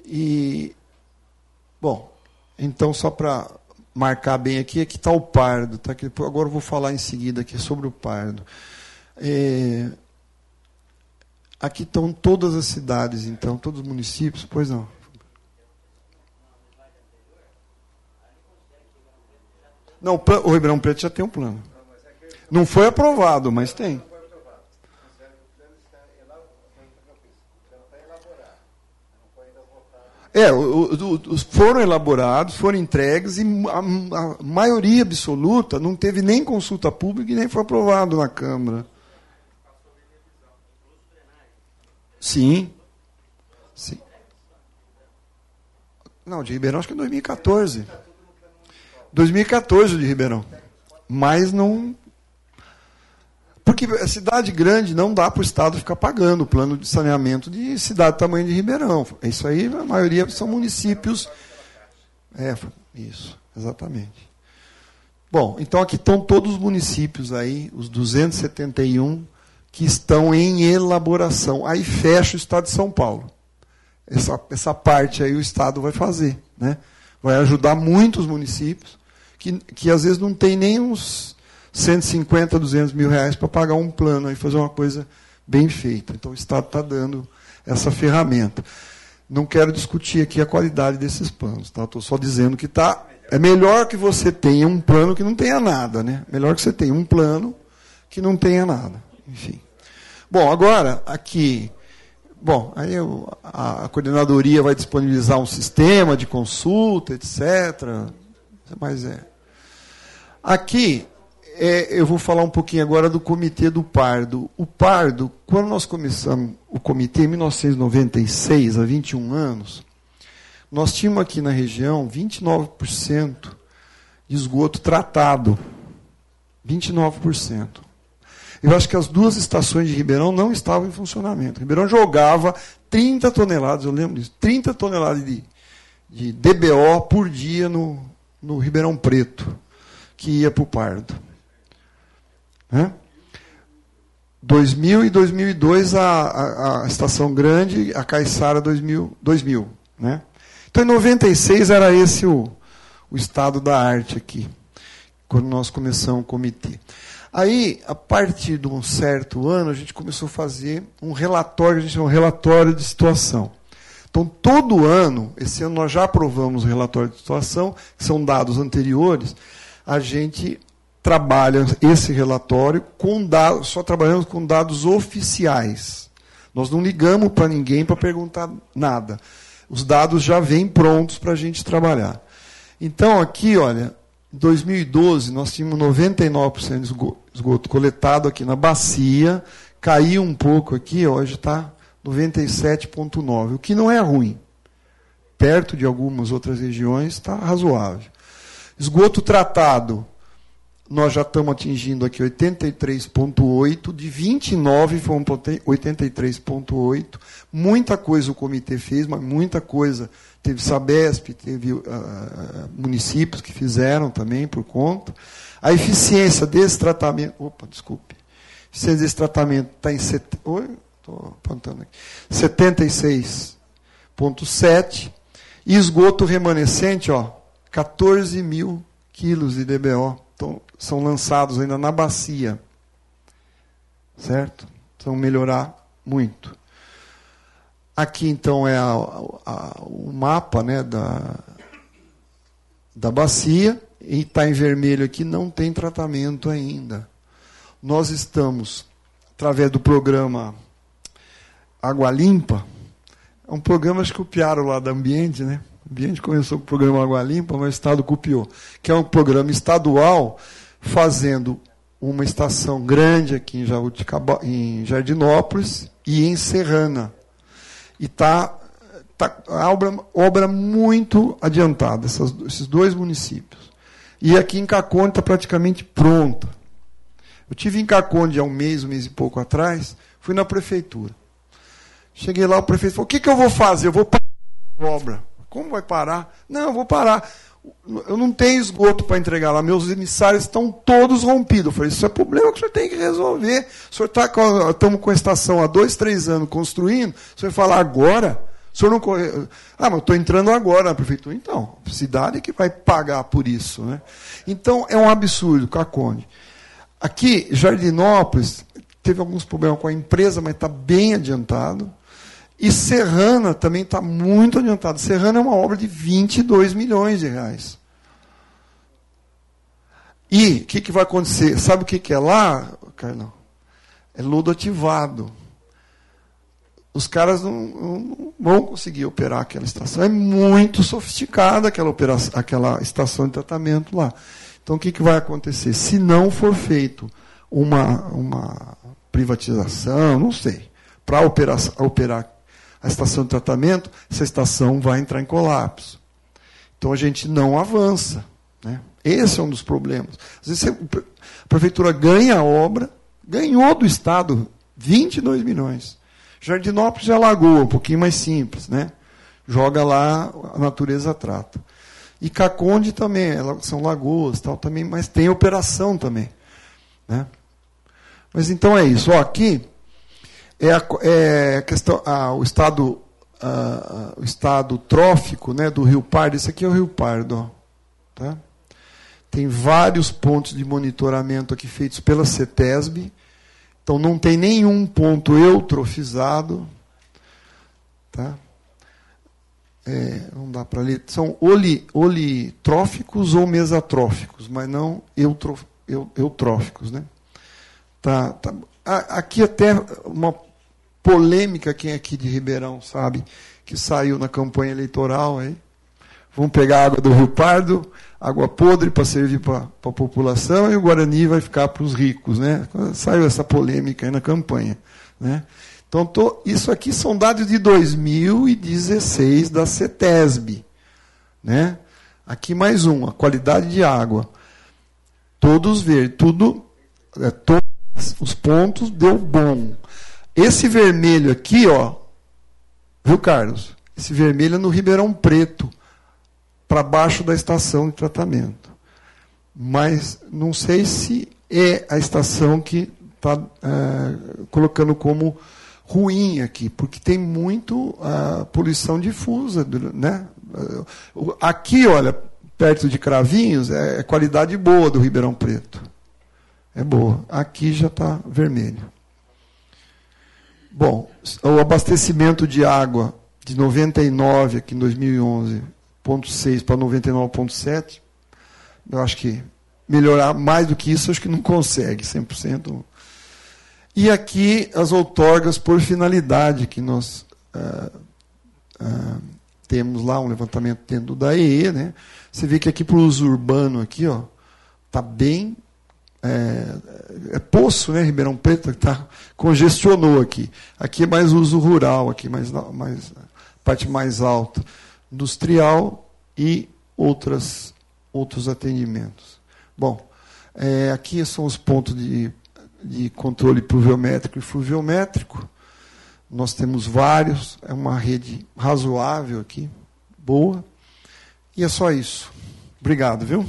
E, bom, então só para marcar bem aqui, aqui está o pardo. Tá? Aqui, agora eu vou falar em seguida aqui sobre o pardo. É, aqui estão todas as cidades, então, todos os municípios, pois não. Não, o Ribeirão Preto já tem um plano. Não foi aprovado, mas tem. É, os foram elaborados, foram entregues e a, a, maioria absoluta não teve nem consulta pública e nem foi aprovado na Câmara. Sim. Sim. Não, de Ribeirão acho que é 2014. 2014 de Ribeirão. Mas não porque a cidade grande não dá para o Estado ficar pagando o plano de saneamento de cidade do tamanho de Ribeirão. Isso aí, a maioria são municípios. É, isso, exatamente. Bom, então aqui estão todos os municípios aí, os 271, que estão em elaboração. Aí fecha o Estado de São Paulo. Essa, essa parte aí o Estado vai fazer. Né? Vai ajudar muitos municípios, que, que às vezes não tem nem uns 150, 200 mil reais para pagar um plano e fazer uma coisa bem feita. Então o Estado está dando essa ferramenta. Não quero discutir aqui a qualidade desses planos, tá? Estou só dizendo que tá. É melhor que você tenha um plano que não tenha nada, né? Melhor que você tenha um plano que não tenha nada. Enfim. Bom, agora aqui. Bom, aí eu, a, a coordenadoria vai disponibilizar um sistema de consulta, etc. Mas é. Aqui é, eu vou falar um pouquinho agora do Comitê do Pardo. O Pardo, quando nós começamos o comitê em 1996, há 21 anos, nós tínhamos aqui na região 29% de esgoto tratado. 29%. Eu acho que as duas estações de Ribeirão não estavam em funcionamento. Ribeirão jogava 30 toneladas, eu lembro disso, 30 toneladas de, de DBO por dia no, no Ribeirão Preto, que ia para o Pardo. Né? 2000 e 2002 a, a, a Estação Grande, a Caiçara 2000. 2000 né? Então, em 96 era esse o, o estado da arte aqui, quando nós começamos o comitê. Aí, a partir de um certo ano, a gente começou a fazer um relatório, a gente chama um relatório de situação. Então, todo ano, esse ano nós já aprovamos o relatório de situação, que são dados anteriores, a gente trabalha esse relatório com dados, só trabalhamos com dados oficiais. Nós não ligamos para ninguém para perguntar nada. Os dados já vêm prontos para a gente trabalhar. Então, aqui, olha, em 2012, nós tínhamos 99% de esgoto coletado aqui na bacia, caiu um pouco aqui, hoje está 97,9%, o que não é ruim. Perto de algumas outras regiões, está razoável. Esgoto tratado, nós já estamos atingindo aqui 83,8, de 29 fomos para 83,8. Muita coisa o comitê fez, mas muita coisa teve Sabesp, teve uh, municípios que fizeram também por conta. A eficiência desse tratamento. Opa, desculpe. A eficiência desse tratamento está em. Set, oi, estou apontando aqui. 76,7. E esgoto remanescente, ó, 14 mil quilos de DBO são lançados ainda na bacia. Certo? Então, melhorar muito. Aqui, então, é a, a, o mapa né, da, da bacia. E está em vermelho aqui, não tem tratamento ainda. Nós estamos, através do programa Água Limpa, é um programa que copiaram lá da Ambiente, né? O Ambiente começou com o programa Água Limpa, mas o Estado copiou, que é um programa estadual fazendo uma estação grande aqui em, Jabuticaba, em Jardinópolis e em Serrana. E está tá a obra, obra muito adiantada, essas, esses dois municípios. E aqui em Caconde está praticamente pronta. Eu tive em Caconde há um mês, um mês e pouco atrás, fui na prefeitura. Cheguei lá, o prefeito falou: o que, que eu vou fazer? Eu vou parar a obra. Como vai parar? Não, vou parar. Eu não tenho esgoto para entregar lá, meus emissários estão todos rompidos. Eu falei, isso é problema que o senhor tem que resolver. O senhor está com, estamos com a estação há dois, três anos construindo, o senhor falar agora, o senhor não corre... Ah, mas eu estou entrando agora na prefeitura. Então, a cidade que vai pagar por isso. Né? Então, é um absurdo, Caconde. Aqui, Jardinópolis, teve alguns problemas com a empresa, mas está bem adiantado. E Serrana também está muito adiantada. Serrana é uma obra de 22 milhões de reais. E o que, que vai acontecer? Sabe o que, que é lá, Carlão? É lodo ativado. Os caras não, não, vão conseguir operar aquela estação. É muito sofisticada aquela, operação, aquela estação de tratamento lá. Então o que, que vai acontecer? Se não for feito uma, uma privatização, não sei, para operar, operar a estação de tratamento, essa estação vai entrar em colapso. Então a gente não avança. Né? Esse é um dos problemas. Às vezes a prefeitura ganha a obra, ganhou do Estado 22 milhões. Jardinópolis é lagoa, um pouquinho mais simples. Né? Joga lá, a natureza trata. E Caconde também, são lagoas, tal, também, mas tem operação também. Né? Mas então é isso. Ó, aqui é a, é a questão, o estado o estado trófico né, do Rio Pardo. Esse aqui é o Rio Pardo. Tá? Tem vários pontos de monitoramento aqui feitos pela CETESB. Então não tem nenhum ponto eutrofizado. Tá? É, não dá para ler. São oli, olitróficos ou mesatróficos, mas não eutrof, eu, eutróficos. Né? Tá, tá. Aqui até uma polêmica, quem é aqui de Ribeirão sabe, que saiu na campanha eleitoral aí. Vamos pegar água do Rio Pardo, água podre para servir para a população, e o Guarani vai ficar para os ricos. Né? Saiu essa polêmica aí na campanha. Né? Então, tô, isso aqui são dados de 2016 da CETESB. Né? Aqui mais um, a qualidade de água. Todos ver, tudo, é, todos os pontos deu bom. Esse vermelho aqui, ó, viu, Carlos? Esse vermelho é no Ribeirão Preto, para baixo da estação de tratamento. Mas não sei se é a estação que está é, colocando como ruim aqui, porque tem muito uh, poluição difusa. Né? Aqui, olha, perto de Cravinhos, é, é qualidade boa do Ribeirão Preto. É boa. Aqui já está vermelho. Bom, o abastecimento de água de 99 aqui em 2011.6 para 99.7, eu acho que melhorar mais do que isso, acho que não consegue 100%. E aqui as outorgas por finalidade que nós uh, uh, temos lá um levantamento dentro do DAE, né? Você vê que aqui para o uso urbano aqui, ó, tá bem é, é, poço, né? Ribeirão Preto tá congestionou aqui. Aqui é mais uso rural, aqui mais mais parte mais alta, industrial e outras outros atendimentos. Bom, é, aqui são os pontos de, de controle pluviométrico e fluviométrico. Nós temos vários, é uma rede razoável aqui, boa. E é só isso. Obrigado, viu?